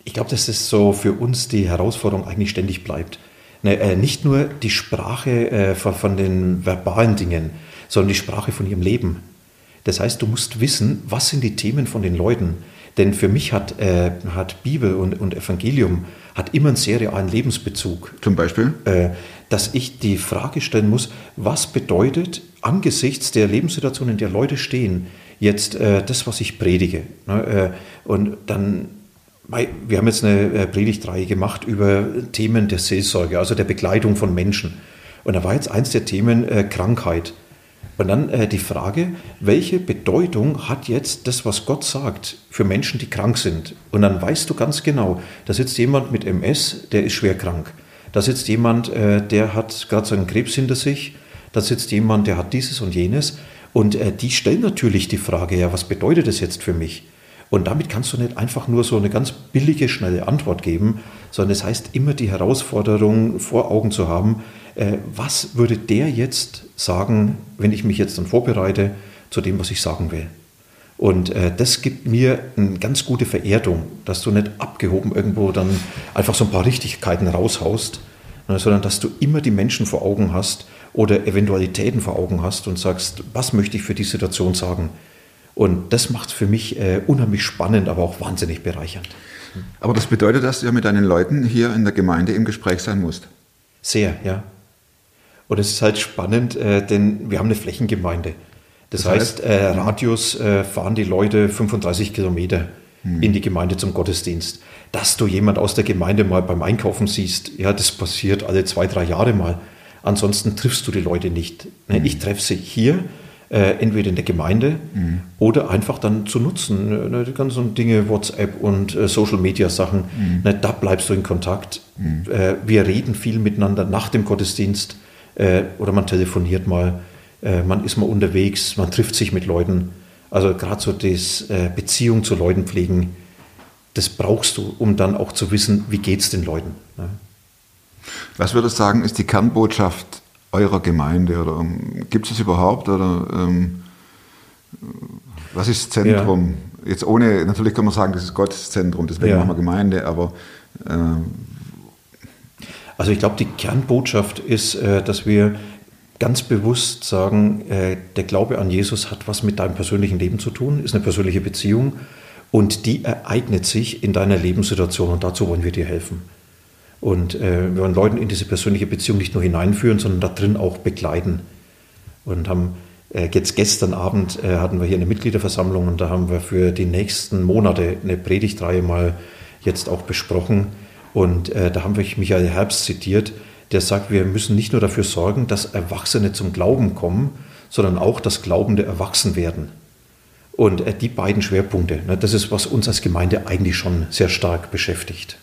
Ich glaube, dass das so für uns die Herausforderung eigentlich ständig bleibt. Ne, äh, nicht nur die Sprache von, von den verbalen Dingen, sondern die Sprache von ihrem Leben. Das heißt, du musst wissen, was sind die Themen von den Leuten. Denn für mich hat, äh, hat Bibel und, und Evangelium hat immer einen sehr realen Lebensbezug Zum Beispiel? äh, dass ich die Frage stellen muss, was bedeutet angesichts der Lebenssituation, in der Leute stehen, jetzt äh, das, was ich predige. Ne? Äh, und dann, wir haben jetzt eine äh, Predigtreihe gemacht über Themen der Seelsorge, also der Begleitung von Menschen. Und da war jetzt eins der Themen äh, Krankheit. Und dann äh, die Frage, welche Bedeutung hat jetzt das, was Gott sagt, für Menschen, die krank sind? Und dann weißt du ganz genau, da sitzt jemand mit MS, der ist schwer krank. Da sitzt jemand, äh, der hat gerade seinen Krebs hinter sich. Da sitzt jemand, der hat dieses und jenes. Und äh, die stellen natürlich die Frage, ja, was bedeutet das jetzt für mich? Und damit kannst du nicht einfach nur so eine ganz billige, schnelle Antwort geben, sondern es heißt immer die Herausforderung vor Augen zu haben, äh, was würde der jetzt sagen, wenn ich mich jetzt dann vorbereite zu dem, was ich sagen will. Und äh, das gibt mir eine ganz gute Vererdung, dass du nicht abgehoben irgendwo dann einfach so ein paar Richtigkeiten raushaust, ne, sondern dass du immer die Menschen vor Augen hast oder Eventualitäten vor Augen hast und sagst, was möchte ich für die Situation sagen. Und das macht es für mich äh, unheimlich spannend, aber auch wahnsinnig bereichernd. Aber das bedeutet, dass du ja mit deinen Leuten hier in der Gemeinde im Gespräch sein musst. Sehr, ja. Und es ist halt spannend, äh, denn wir haben eine Flächengemeinde. Das, Das heißt, heißt, äh, Radius äh, fahren die Leute 35 Kilometer in die Gemeinde zum Gottesdienst. Dass du jemand aus der Gemeinde mal beim Einkaufen siehst, ja, das passiert alle zwei, drei Jahre mal. Ansonsten triffst du die Leute nicht. Ne, Ich treffe sie hier, äh, entweder in der Gemeinde oder einfach dann zu nutzen. Ne, Die ganzen Dinge, WhatsApp und äh, Social Media Sachen, ne, da bleibst du in Kontakt. Äh, wir reden viel miteinander nach dem Gottesdienst äh, oder man telefoniert mal, man ist mal unterwegs, man trifft sich mit Leuten. Also gerade so das äh, Beziehung zu Leuten pflegen, das brauchst du, um dann auch zu wissen, wie geht es den Leuten. Ne? Was würdest du sagen, ist die Kernbotschaft eurer Gemeinde? Oder ähm, gibt es es überhaupt? Oder ähm, was ist Zentrum? Jetzt ohne, natürlich kann man sagen, das ist Gottes Zentrum, deswegen Ja. machen wir Gemeinde, aber ähm, Also ich glaube, die Kernbotschaft ist, äh, dass wir ganz bewusst sagen, äh, der Glaube an Jesus hat was mit deinem persönlichen Leben zu tun, ist eine persönliche Beziehung und die ereignet sich in deiner Lebenssituation und dazu wollen wir dir helfen. Und äh, wir wollen Leuten in diese persönliche Beziehung nicht nur hineinführen, sondern da drin auch begleiten. Und haben äh, jetzt gestern Abend äh, hatten wir hier eine Mitgliederversammlung und da haben wir für die nächsten Monate eine Predigtreihe mal jetzt auch besprochen. Und äh, da haben wir Michael Herbst zitiert, der sagt, wir müssen nicht nur dafür sorgen, dass Erwachsene zum Glauben kommen, sondern auch, dass Glaubende erwachsen werden. Und äh, die beiden Schwerpunkte, ne, das ist, was uns als Gemeinde eigentlich schon sehr stark beschäftigt.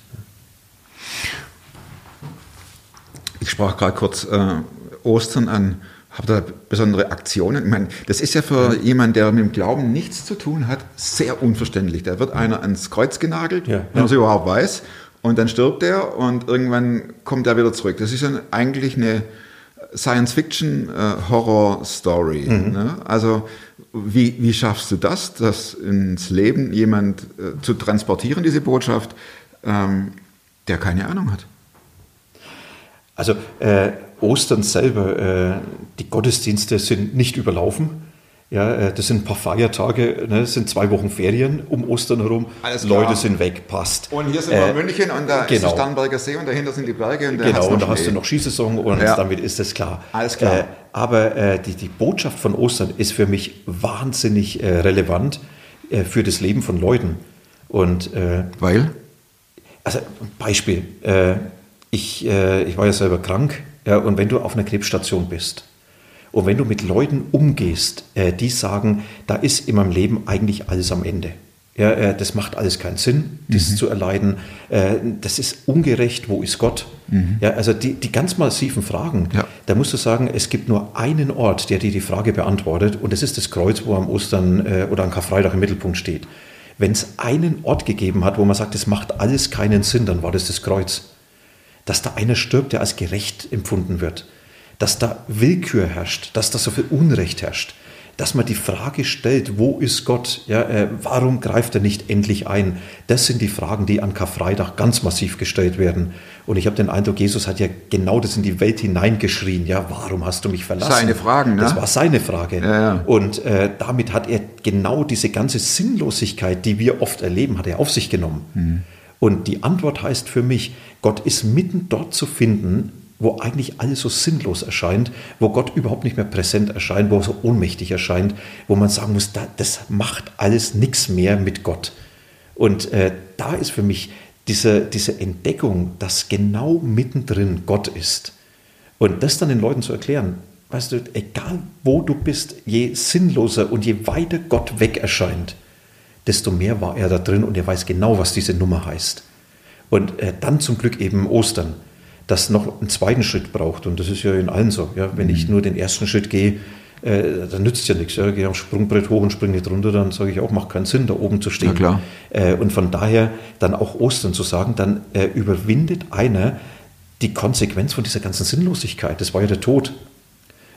ich sprach gerade kurz äh, Ostern an. Habt ihr besondere Aktionen? Ich meine, das ist ja für jemanden, der mit dem Glauben nichts zu tun hat, sehr unverständlich. Da wird einer ans Kreuz genagelt, Ja. wenn man es überhaupt weiß, und dann stirbt er und irgendwann kommt er wieder zurück. Das ist ja eigentlich eine Science-Fiction-Horror-Story. Ne? Also wie, wie schaffst du das, das ins Leben jemand äh, zu transportieren, diese Botschaft? Ähm, der keine Ahnung hat. Also äh, Ostern selber, äh, die Gottesdienste sind nicht überlaufen. Ja, äh, das sind ein paar Feiertage, ne, das sind zwei Wochen Ferien um Ostern herum. Alles klar. Leute sind weg, passt. Und hier sind wir Äh, in München und da ist der genau. Starnberger See und dahinter sind die Berge und da Genau, und da hast du noch Skisaison und Ja. damit ist das klar. Alles klar. Äh, aber äh, die, die Botschaft von Ostern ist für mich wahnsinnig äh, relevant äh, für das Leben von Leuten. Und Weil? also Beispiel, ich, ich war ja selber krank ja, und wenn du auf einer Krebsstation bist und wenn du mit Leuten umgehst, äh, die sagen, da ist in meinem Leben eigentlich alles am Ende. Ja, äh, das macht alles keinen Sinn, dies zu erleiden. Äh, das ist ungerecht, wo ist Gott? Ja, also die, die ganz massiven Fragen, Ja. da musst du sagen, es gibt nur einen Ort, der dir die Frage beantwortet und das ist das Kreuz, wo am Ostern äh, oder am Karfreitag im Mittelpunkt steht. Wenn es einen Ort gegeben hat, wo man sagt, es macht alles keinen Sinn, dann war das das Kreuz. Dass da einer stirbt, der als gerecht empfunden wird. Dass da Willkür herrscht, dass da so viel Unrecht herrscht. Dass man die Frage stellt, wo ist Gott? Ja, äh, warum greift er nicht endlich ein? Das sind die Fragen, die an Karfreitag ganz massiv gestellt werden. Und ich habe den Eindruck, Jesus hat ja genau das in die Welt hineingeschrien. Ja, warum hast du mich verlassen? Seine Fragen, ne? Das war seine Frage. Ja, ja. Und äh, damit hat er genau diese ganze Sinnlosigkeit, die wir oft erleben, hat er auf sich genommen. Mhm. Und die Antwort heißt für mich, Gott ist mitten dort zu finden, wo eigentlich alles so sinnlos erscheint, wo Gott überhaupt nicht mehr präsent erscheint, wo er so ohnmächtig erscheint, wo man sagen muss, da, das macht alles nichts mehr mit Gott. Und äh, da ist für mich diese, diese Entdeckung, dass genau mittendrin Gott ist. Und das dann den Leuten zu erklären, weißt du, egal wo du bist, je sinnloser und je weiter Gott weg erscheint, desto mehr war er da drin und er weiß genau, was diese Nummer heißt. Und äh, dann zum Glück eben Ostern, das noch einen zweiten Schritt braucht. Und das ist ja in allen so. Ja? Wenn ich nur den ersten Schritt gehe, äh, dann nützt ja nichts. Ja? Gehe am Sprungbrett hoch und springe nicht runter, dann sage ich auch, macht keinen Sinn, da oben zu stehen. Äh, und von daher dann auch Ostern zu sagen, dann äh, überwindet einer die Konsequenz von dieser ganzen Sinnlosigkeit. Das war ja der Tod.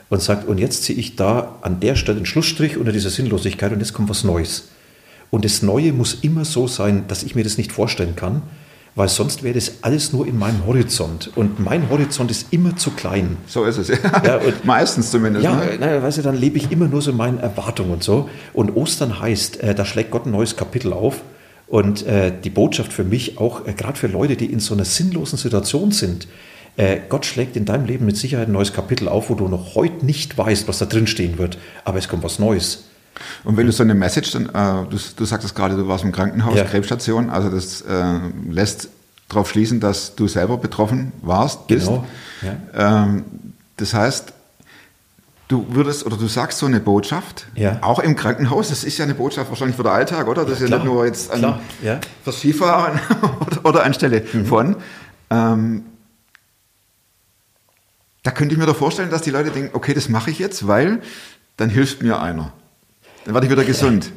Und sagt, und jetzt ziehe ich da an der Stelle einen Schlussstrich unter dieser Sinnlosigkeit und jetzt kommt was Neues. Und das Neue muss immer so sein, dass ich mir das nicht vorstellen kann, weil sonst wäre das alles nur in meinem Horizont. Und mein Horizont ist immer zu klein. So ist es. Ja. Ja, Meistens zumindest. Ja, ne? naja, weißt du, dann lebe ich immer nur so in meinen Erwartungen und so. Und Ostern heißt, äh, da schlägt Gott ein neues Kapitel auf. Und äh, die Botschaft für mich, auch äh, gerade für Leute, die in so einer sinnlosen Situation sind, äh, Gott schlägt in deinem Leben mit Sicherheit ein neues Kapitel auf, wo du noch heute nicht weißt, was da drin stehen wird. Aber es kommt was Neues. Und wenn du so eine Message, dann, äh, du, du sagtest gerade, du warst im Krankenhaus, Ja. Krebsstation, also das äh, lässt darauf schließen, dass du selber betroffen warst, bist. Genau, ja. Ähm, das heißt, du würdest oder du sagst so eine Botschaft, Ja. auch im Krankenhaus, das ist ja eine Botschaft wahrscheinlich für den Alltag, oder? Das ist ja nicht nur jetzt an, klar, ja. fürs Skifahren oder, oder anstelle Mhm. von. Ähm, da könnte ich mir doch vorstellen, dass die Leute denken, okay, das mache ich jetzt, weil dann hilft mir einer. Dann werde ich wieder gesund.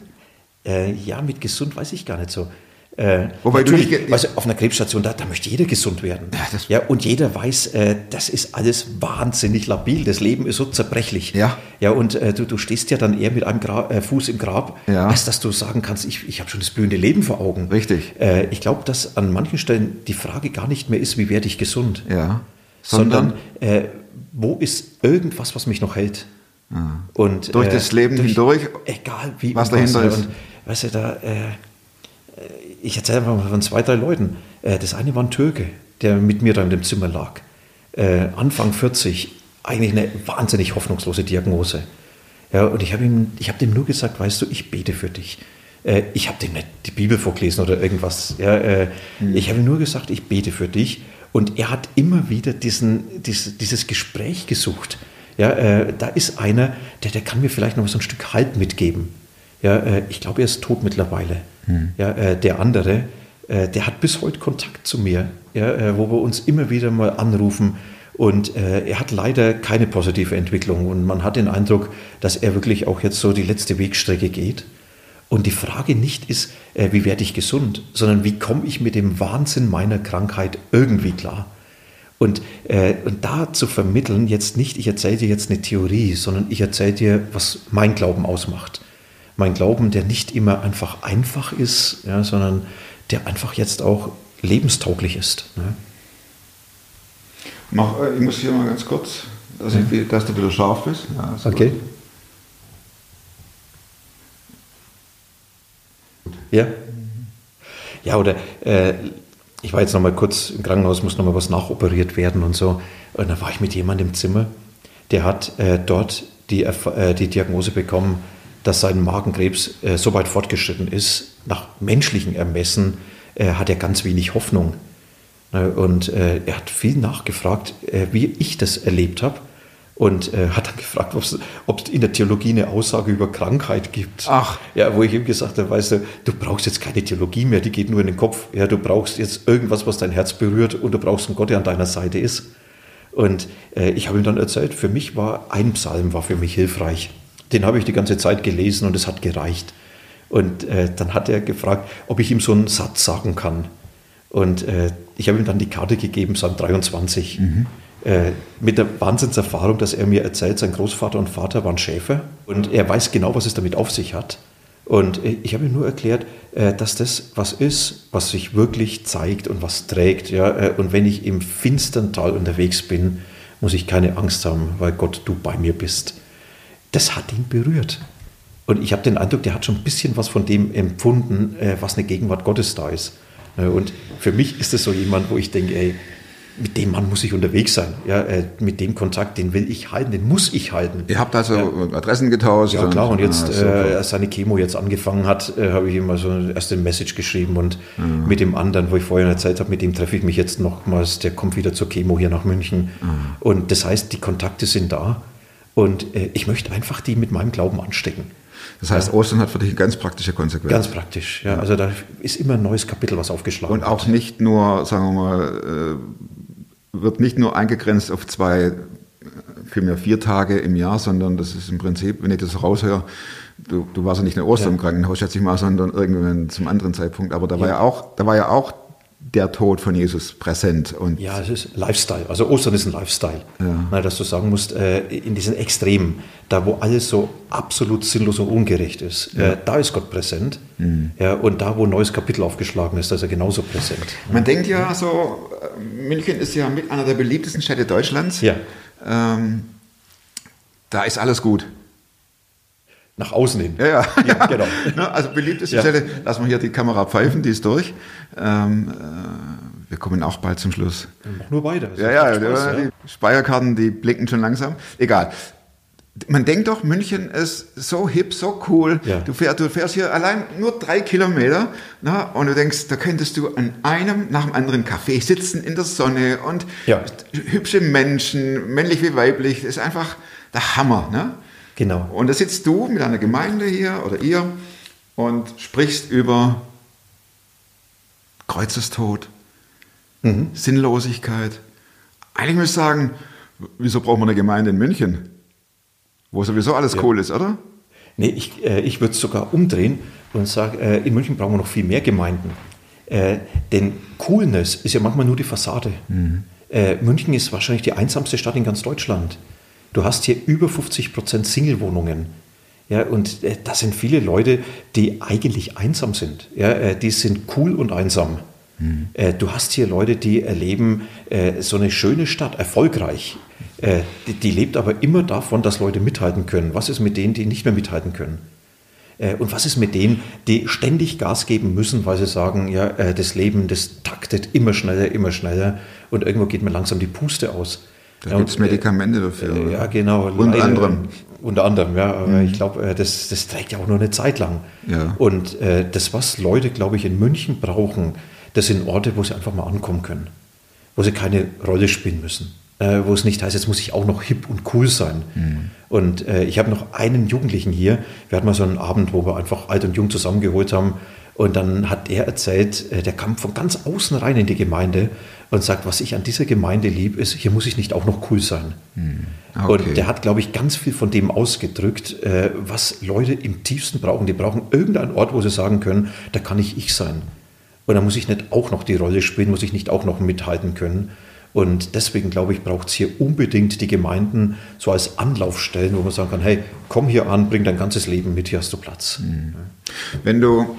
Äh, ja, mit gesund weiß ich gar nicht so. Äh, Wobei du nicht du, auf einer Krebsstation, da, da möchte jeder gesund werden. Ja, ja, und jeder weiß, äh, das ist alles wahnsinnig labil. Das Leben ist so zerbrechlich. Ja. Ja, und äh, du, du stehst ja dann eher mit einem Gra äh, Fuß im Grab, Ja. als dass du sagen kannst, ich, ich habe schon das blühende Leben vor Augen. Richtig. Äh, ich glaube, dass an manchen Stellen die Frage gar nicht mehr ist, wie werde ich gesund, Ja. sondern äh, wo ist irgendwas, was mich noch hält? Und, Durch das Leben hindurch, egal wie was dahinter ist. Und weißt du, da, äh, ich erzähle einfach mal von zwei, drei Leuten. Äh, das eine war ein Türke, der mit mir da in dem Zimmer lag. Äh, Anfang 40, eigentlich eine wahnsinnig hoffnungslose Diagnose. Ja, und ich habe ihm, ich habe dem nur gesagt, weißt du, ich bete für dich. Äh, ich habe dem nicht die Bibel vorgelesen oder irgendwas. Ja, äh, Ich habe ihm nur gesagt, ich bete für dich. Und er hat immer wieder diesen, dies, dieses Gespräch gesucht. Ja, äh, da ist einer, der, der kann mir vielleicht noch so ein Stück Halt mitgeben. Ja, äh, ich glaube, er ist tot mittlerweile. Ja, äh, der andere, äh, der hat bis heute Kontakt zu mir, ja, äh, wo wir uns immer wieder mal anrufen. Und äh, er hat leider keine positive Entwicklung. Und man hat den Eindruck, dass er wirklich auch jetzt so die letzte Wegstrecke geht. Und die Frage nicht ist, wie werde ich gesund, sondern wie komme ich mit dem Wahnsinn meiner Krankheit irgendwie klar. Und, äh, und da zu vermitteln, jetzt nicht, ich erzähle dir jetzt eine Theorie, sondern ich erzähle dir, was mein Glauben ausmacht. Mein Glauben, der nicht immer einfach einfach ist, ja, sondern der einfach jetzt auch lebenstauglich ist. Ne? Mach, äh, ich muss hier mal ganz kurz, dass, ich, dass du wieder scharf bist. Ja, ist Okay. gut. Ja? Ja, oder äh, ich war jetzt noch mal kurz im Krankenhaus, muss noch mal was nachoperiert werden und so. Und dann war ich mit jemandem im Zimmer, der hat äh, dort die, äh, die Diagnose bekommen, dass sein Magenkrebs äh, so weit fortgeschritten ist, nach menschlichen Ermessen äh, hat er ganz wenig Hoffnung. Ne, Und äh, er hat viel nachgefragt, äh, wie ich das erlebt habe. Und äh, hat dann gefragt, ob es in der Theologie eine Aussage über Krankheit gibt. Ach. Ja, wo ich ihm gesagt habe, weißt du, du brauchst jetzt keine Theologie mehr, die geht nur in den Kopf. Ja, du brauchst jetzt irgendwas, was dein Herz berührt und du brauchst einen Gott, der an deiner Seite ist. Und äh, ich habe ihm dann erzählt, für mich war ein Psalm war für mich hilfreich. Den habe ich die ganze Zeit gelesen und es hat gereicht. Und äh, dann hat er gefragt, ob ich ihm so einen Satz sagen kann. Und äh, ich habe ihm dann die Karte gegeben, Psalm 23. Äh, mit der Wahnsinnserfahrung, dass er mir erzählt, sein Großvater und Vater waren Schäfer und er weiß genau, was es damit auf sich hat. Und äh, ich habe ihm nur erklärt, äh, dass das was ist, was sich wirklich zeigt und was trägt. Und wenn ich im finstern Tal unterwegs bin, muss ich keine Angst haben, weil Gott, du bei mir bist. Das hat ihn berührt. Und ich habe den Eindruck, der hat schon ein bisschen was von dem empfunden, was eine Gegenwart Gottes da ist. Äh, Und für mich ist es so jemand, wo ich denke, ey, mit dem Mann muss ich unterwegs sein. Ja, äh, mit dem Kontakt, den will ich halten, den muss ich halten. Ihr habt also Adressen getauscht. Ja klar, und jetzt, Ah, äh, als seine Chemo jetzt angefangen hat, äh, habe ich ihm also erst eine Message geschrieben und mit dem anderen, wo ich vorher erzählt habe, mit dem treffe ich mich jetzt nochmals, der kommt wieder zur Chemo hier nach München. Und das heißt, die Kontakte sind da und äh, ich möchte einfach die mit meinem Glauben anstecken. das heißt, Ostern hat für dich eine ganz praktische Konsequenz. Ganz praktisch, ja. Also da ist immer ein neues Kapitel, was aufgeschlagen und auch nicht nur, sagen wir mal, äh, wird nicht nur eingegrenzt auf zwei, äh, vielmehr vier Tage im Jahr, sondern das ist im Prinzip, wenn ich das raushöre, du, du warst ja nicht in Ostern im Krankenhaus, schätze ich mal, sondern irgendwann zum anderen Zeitpunkt. Aber da war ja auch, da war ja auch der Tod von Jesus präsent. Und Ja, es ist Lifestyle. Also Ostern ist ein Lifestyle. Na, dass du sagen musst, äh, in diesen Extremen, da wo alles so absolut sinnlos und ungerecht ist, äh, da ist Gott präsent. Mhm. Ja, und da, wo ein neues Kapitel aufgeschlagen ist, da ist er genauso präsent. Man denkt ja so, äh, München ist ja mit einer der beliebtesten Städte Deutschlands. Ja. Ähm, da ist alles gut. Nach außen hin. Ja, ja. Ja, genau. Also beliebteste Ja. Stelle, lassen wir hier die Kamera pfeifen, die ist durch. Ähm, äh, wir kommen auch bald zum Schluss. Mach nur weiter. Das Ja, ja, Spaß, die Speierkarten, die blicken schon langsam. Egal. Man denkt doch, München ist so hip, so cool. Ja. Du, fährst, du fährst hier allein nur drei Kilometer na, und du denkst, da könntest du an einem nach dem anderen Café sitzen in der Sonne und Ja. hübsche Menschen, männlich wie weiblich. Ist einfach der Hammer. Ne? Genau. Und da sitzt du mit einer Gemeinde hier oder ihr und sprichst über Kreuzestod, Mhm. Sinnlosigkeit. Eigentlich müsste ich sagen, wieso braucht man eine Gemeinde in München? Wo sowieso alles cool ist, oder? Nee, ich, äh, ich würde es sogar umdrehen und sagen, äh, in München brauchen wir noch viel mehr Gemeinden. Äh, denn Coolness ist ja manchmal nur die Fassade. Äh, München ist wahrscheinlich die einsamste Stadt in ganz Deutschland. Du hast hier über 50 Prozent Single-Wohnungen. Ja, und äh, das sind viele Leute, die eigentlich einsam sind. Ja, äh, die sind cool und einsam. Äh, du hast hier Leute, die erleben äh, so eine schöne Stadt, erfolgreich. Äh, die, die lebt aber immer davon, dass Leute mithalten können. Was ist mit denen, die nicht mehr mithalten können? Äh, Und was ist mit denen, die ständig Gas geben müssen, weil sie sagen, ja, das Leben, das taktet immer schneller, immer schneller und irgendwo geht mir langsam die Puste aus. Da gibt es und, äh, Medikamente dafür. äh? Ja, genau. Unter anderem. Unter anderem, ja. Aber ich glaube, äh, das, das trägt ja auch nur eine Zeit lang. Ja. Und äh, das, was Leute, glaube ich, in München brauchen, das sind Orte, wo sie einfach mal ankommen können. Wo sie keine Rolle spielen müssen. Äh, wo es nicht heißt, jetzt muss ich auch noch hip und cool sein. Und äh, ich habe noch einen Jugendlichen hier. Wir hatten mal so einen Abend, wo wir einfach alt und jung zusammengeholt haben. Und dann hat er erzählt, äh, der kam von ganz außen rein in die Gemeinde und sagt, was ich an dieser Gemeinde lieb, ist, hier muss ich nicht auch noch cool sein. Ah, okay. Und der hat, glaube ich, ganz viel von dem ausgedrückt, äh, was Leute im tiefsten brauchen. Die brauchen irgendeinen Ort, wo sie sagen können, da kann ich ich sein. Und da muss ich nicht auch noch die Rolle spielen, muss ich nicht auch noch mithalten können. Und deswegen, glaube ich, braucht es hier unbedingt die Gemeinden so als Anlaufstellen, wo man sagen kann, hey, komm hier an, bring dein ganzes Leben mit, hier hast du Platz. Wenn du,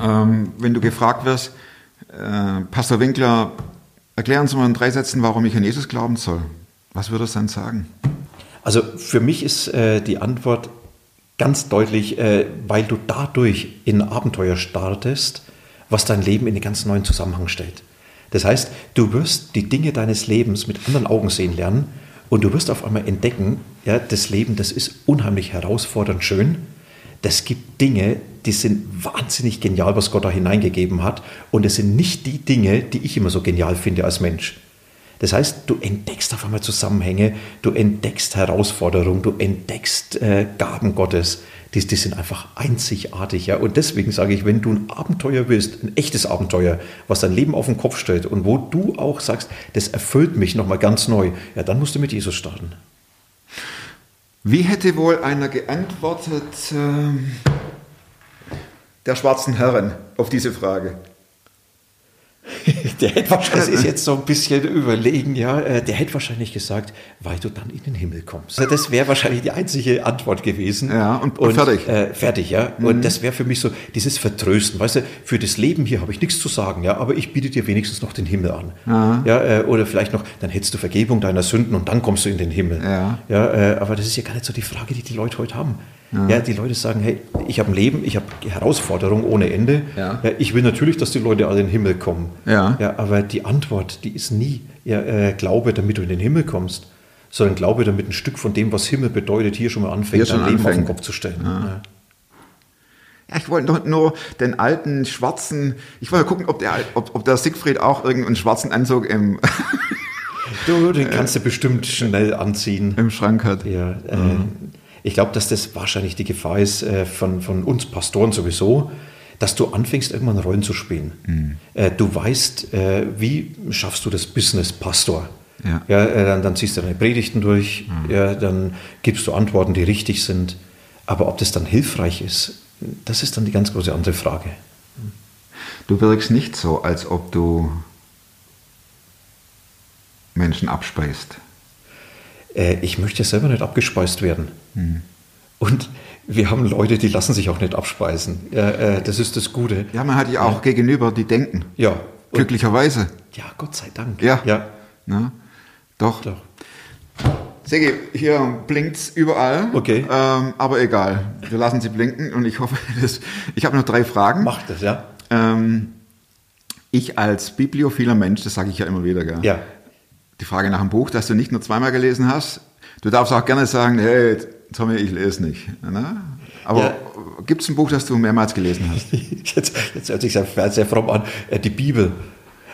ähm, wenn du gefragt wirst, Äh, Pastor Winkler, erklären Sie mal in drei Sätzen, warum ich an Jesus glauben soll. Was würde es dann sagen? Also für mich ist äh, die Antwort ganz deutlich, äh, weil du dadurch in Abenteuer startest, was dein Leben in einen ganz neuen Zusammenhang stellt. Das heißt, du wirst die Dinge deines Lebens mit anderen Augen sehen lernen und du wirst auf einmal entdecken, ja, das Leben, das ist unheimlich herausfordernd schön. Das gibt Dinge, die sind wahnsinnig genial, was Gott da hineingegeben hat. Und es sind nicht die Dinge, die ich immer so genial finde als Mensch. Das heißt, du entdeckst auf einmal Zusammenhänge, du entdeckst Herausforderungen, du entdeckst äh, Gaben Gottes. Die, die sind einfach einzigartig. Ja? Und deswegen sage ich, wenn du ein Abenteuer willst, ein echtes Abenteuer, was dein Leben auf den Kopf stellt und wo du auch sagst, das erfüllt mich nochmal ganz neu, ja, dann musst du mit Jesus starten. Wie hätte wohl einer geantwortet, äh, der schwarzen Herren, auf diese Frage? Der hätte wahrscheinlich, das ist jetzt so ein bisschen überlegen, ja, äh, der hätte wahrscheinlich gesagt, weil du dann in den Himmel kommst. Also das wäre wahrscheinlich die einzige Antwort gewesen. Ja, und, und fertig. Äh, fertig, ja. Mhm. Und das wäre für mich so dieses Vertrösten. Weißt du, für das Leben hier habe ich nichts zu sagen, ja, aber ich biete dir wenigstens noch den Himmel an. Aha. Ja, äh, oder vielleicht noch, dann hättest du Vergebung deiner Sünden und dann kommst du in den Himmel. Ja. ja äh, aber das ist ja gar nicht so die Frage, die die Leute heute haben. Ja. ja. die Leute sagen, hey, ich habe ein Leben, ich habe Herausforderungen ohne Ende. Ja. ja. ich will natürlich, dass die Leute alle in den Himmel kommen. Ja. Ja aber die Antwort, die ist nie, ja, äh, glaube, damit du in den Himmel kommst, sondern glaube, damit ein Stück von dem, was Himmel bedeutet, hier schon mal anfängt, dein Leben auf den Kopf zu stellen. Ja. Ja, ich wollte nur, nur den alten schwarzen, ich wollte gucken, ob der, ob, ob der Siegfried auch irgendeinen schwarzen Anzug im Du, den kannst du bestimmt schnell anziehen. Im Schrank hat. Ja, äh, mhm. Ich glaube, dass das wahrscheinlich die Gefahr ist äh, von, von uns Pastoren sowieso, dass du anfängst, irgendwann Rollen zu spielen. Mhm. Äh, du weißt, äh, wie schaffst du das Business Pastor? Ja. ja äh, dann, dann, ziehst du deine Predigten durch, mhm. ja, dann gibst du Antworten, die richtig sind. Aber ob das dann hilfreich ist, das ist dann die ganz große andere Frage. Du wirkst nicht so, als ob du Menschen abspeist. Äh, ich möchte selber nicht abgespeist werden. Mhm. Und wir haben Leute, die lassen sich auch nicht abspeisen. Ja, äh, das ist das Gute. Ja, man hat ja auch ja. gegenüber, die denken. Ja. Glücklicherweise. Ja, Gott sei Dank. Ja. ja. Na, doch. Doch. Segi, hier blinkt es überall. Okay. Ähm, aber egal. Wir lassen sie blinken und ich hoffe, dass. Ich habe noch drei Fragen. Macht das, ja. Ähm, ich als bibliophiler Mensch, das sage ich ja immer wieder, gell? Ja. Die Frage nach dem Buch, das du nicht nur zweimal gelesen hast. Du darfst auch gerne sagen, hey, Tommy, ich lese nicht. Ne? Aber ja. gibt es ein Buch, das du mehrmals gelesen hast? jetzt, jetzt hört sich sehr, sehr fromm an. Äh, die Bibel.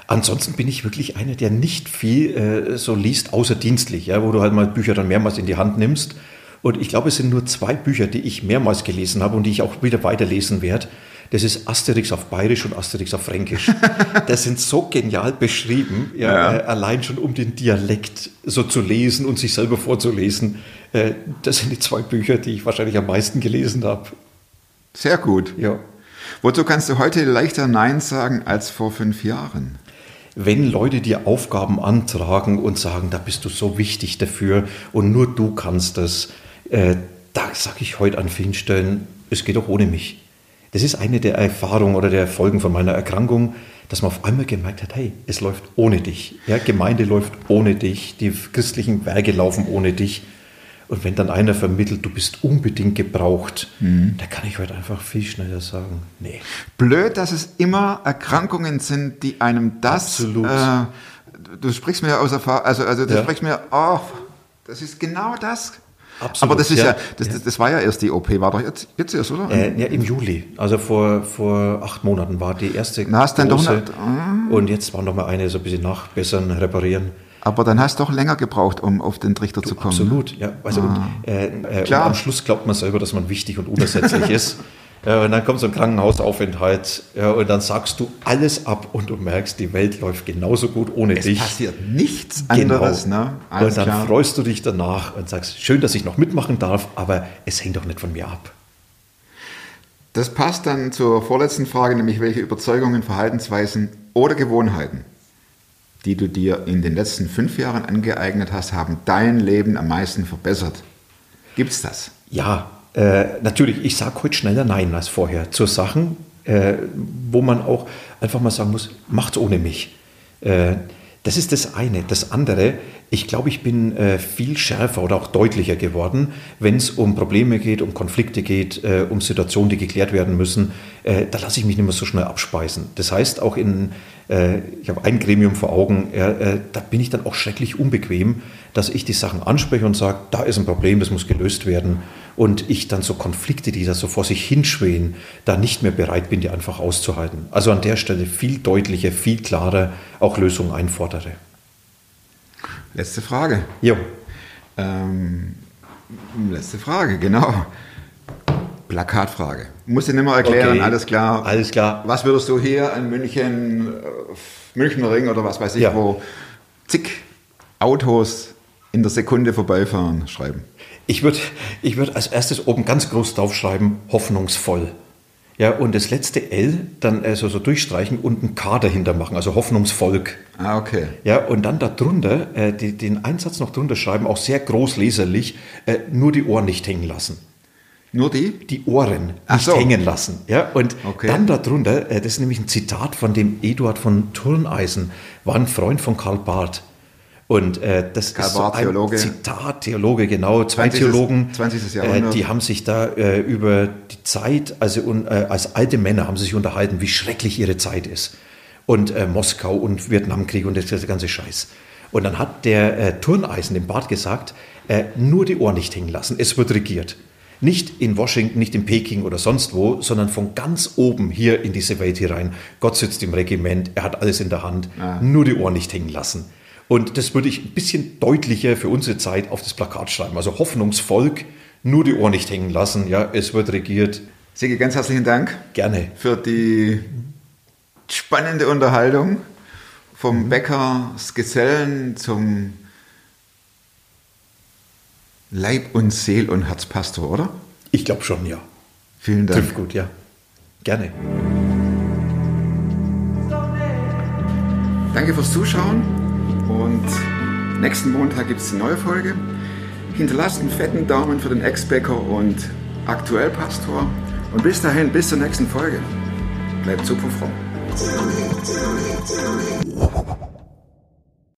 Ansonsten bin ich wirklich einer, der nicht viel äh, so liest, außer dienstlich, ja, wo du halt mal Bücher dann mehrmals in die Hand nimmst. Und ich glaube, es sind nur zwei Bücher, die ich mehrmals gelesen habe und die ich auch wieder weiterlesen werde. Das ist Asterix auf Bayerisch und Asterix auf Fränkisch. das sind so genial beschrieben, ja, ja. Äh, allein schon um den Dialekt so zu lesen und sich selber vorzulesen. Äh, das sind die zwei Bücher, die ich wahrscheinlich am meisten gelesen habe. Sehr gut. Ja. Wozu kannst du heute leichter Nein sagen als vor fünf Jahren? Wenn Leute dir Aufgaben antragen und sagen, da bist du so wichtig dafür und nur du kannst das, äh, da sage ich heute an vielen Stellen, es geht auch ohne mich. Das ist eine der Erfahrungen oder der Folgen von meiner Erkrankung, dass man auf einmal gemerkt hat, hey, es läuft ohne dich. Ja, Gemeinde läuft ohne dich, die christlichen Werke laufen ohne dich. Und wenn dann einer vermittelt, du bist unbedingt gebraucht, mhm. da kann ich heute einfach viel schneller sagen, nee. Blöd, dass es immer Erkrankungen sind, die einem das... Absolut. Äh, du sprichst mir aus Erfahrung, also, also du ja. sprichst mir, oh, das ist genau das. Absolut, Aber das ist ja, ja das, das, das, war ja erst die OP, war doch jetzt, jetzt erst, oder? Äh, ja, im Juli. Also vor, vor acht Monaten war die erste. Na, hast dann doch nicht, äh, Und jetzt war noch mal eine so ein bisschen nachbessern, reparieren. Aber dann hast du doch länger gebraucht, um auf den Trichter du, zu kommen. Absolut, ja. Also ah. und, äh, äh, und am Schluss glaubt man selber, dass man wichtig und unersetzlich ist. Ja, und dann kommt so ein Krankenhausaufenthalt ja, und dann sagst du alles ab und du merkst, die Welt läuft genauso gut ohne es dich. Es passiert nichts genau. anderes. Ne? und dann klar. freust du dich danach und sagst, schön, dass ich noch mitmachen darf, aber es hängt doch nicht von mir ab. Das passt dann zur vorletzten Frage, nämlich welche Überzeugungen, Verhaltensweisen oder Gewohnheiten, die du dir in den letzten fünf Jahren angeeignet hast, haben dein Leben am meisten verbessert. Gibt es das? Ja, äh, natürlich, ich sage heute schneller Nein als vorher zu Sachen, äh, wo man auch einfach mal sagen muss, macht's ohne mich. Äh, das ist das eine. Das andere, ich glaube, ich bin äh, viel schärfer oder auch deutlicher geworden, wenn es um Probleme geht, um Konflikte geht, äh, um Situationen, die geklärt werden müssen. Äh, da lasse ich mich nicht mehr so schnell abspeisen. Das heißt, auch in, äh, ich habe ein Gremium vor Augen, äh, da bin ich dann auch schrecklich unbequem, dass ich die Sachen anspreche und sage, da ist ein Problem, das muss gelöst werden. Und ich dann so Konflikte, die da so vor sich hinschwehen, da nicht mehr bereit bin, die einfach auszuhalten. Also an der Stelle viel deutlicher, viel klarer auch Lösungen einfordere. Letzte Frage. Jo. Ähm, letzte Frage, genau. Plakatfrage. Muss ich nicht mehr erklären, Okay. alles klar. Alles klar. Was würdest du hier in München, äh, Münchner Ring oder was weiß ich, Ja. wo zig Autos in der Sekunde vorbeifahren, schreiben? Ich würde ich würd als erstes oben ganz groß draufschreiben, hoffnungsvoll. Ja, und das letzte L dann äh, so, durchstreichen und ein K dahinter machen, also Hoffnungsvolk. Ah, okay. Ja, und dann darunter, äh, die, den Einsatz noch drunter schreiben, auch sehr groß leserlich, äh, nur die Ohren nicht hängen lassen. Nur die? Die Ohren Ach nicht so. hängen lassen. Ja, und Okay. dann darunter, äh, das ist nämlich ein Zitat von dem Eduard von Turneisen, war ein Freund von Karl Barth. Und äh, das Karl ist so ein Theologe. Zitat, Theologe, genau, zwei 20. Theologen, 20. äh, Jahrhundert. die haben sich da äh, über die Zeit, also un, äh, als alte Männer haben sie sich unterhalten, wie schrecklich ihre Zeit ist. Und äh, Moskau und Vietnamkrieg und das, der ganze Scheiß. Und dann hat der äh, Turneisen dem Bart gesagt, äh, nur die Ohren nicht hängen lassen, es wird regiert. Nicht in Washington, nicht in Peking oder sonst wo, sondern von ganz oben hier in diese Welt hier rein. Gott sitzt im Regiment, er hat alles in der Hand, nur die Ohren nicht hängen lassen. Und das würde ich ein bisschen deutlicher für unsere Zeit auf das Plakat schreiben. Also Hoffnungsvolk, nur die Ohren nicht hängen lassen. Ja, es wird regiert. Sigi, ganz herzlichen Dank Gerne. für die spannende Unterhaltung vom Bäckers Gesellen zum Leib und Seel und Herzpastor, oder? Ich glaube schon, ja. Vielen Dank. Trifft gut, ja. Gerne. Danke fürs Zuschauen und nächsten Montag gibt es eine neue Folge. Hinterlasst einen fetten Daumen für den Ex-Bäcker und aktuell Pastor. Und bis dahin, bis zur nächsten Folge. Bleibt super fromm.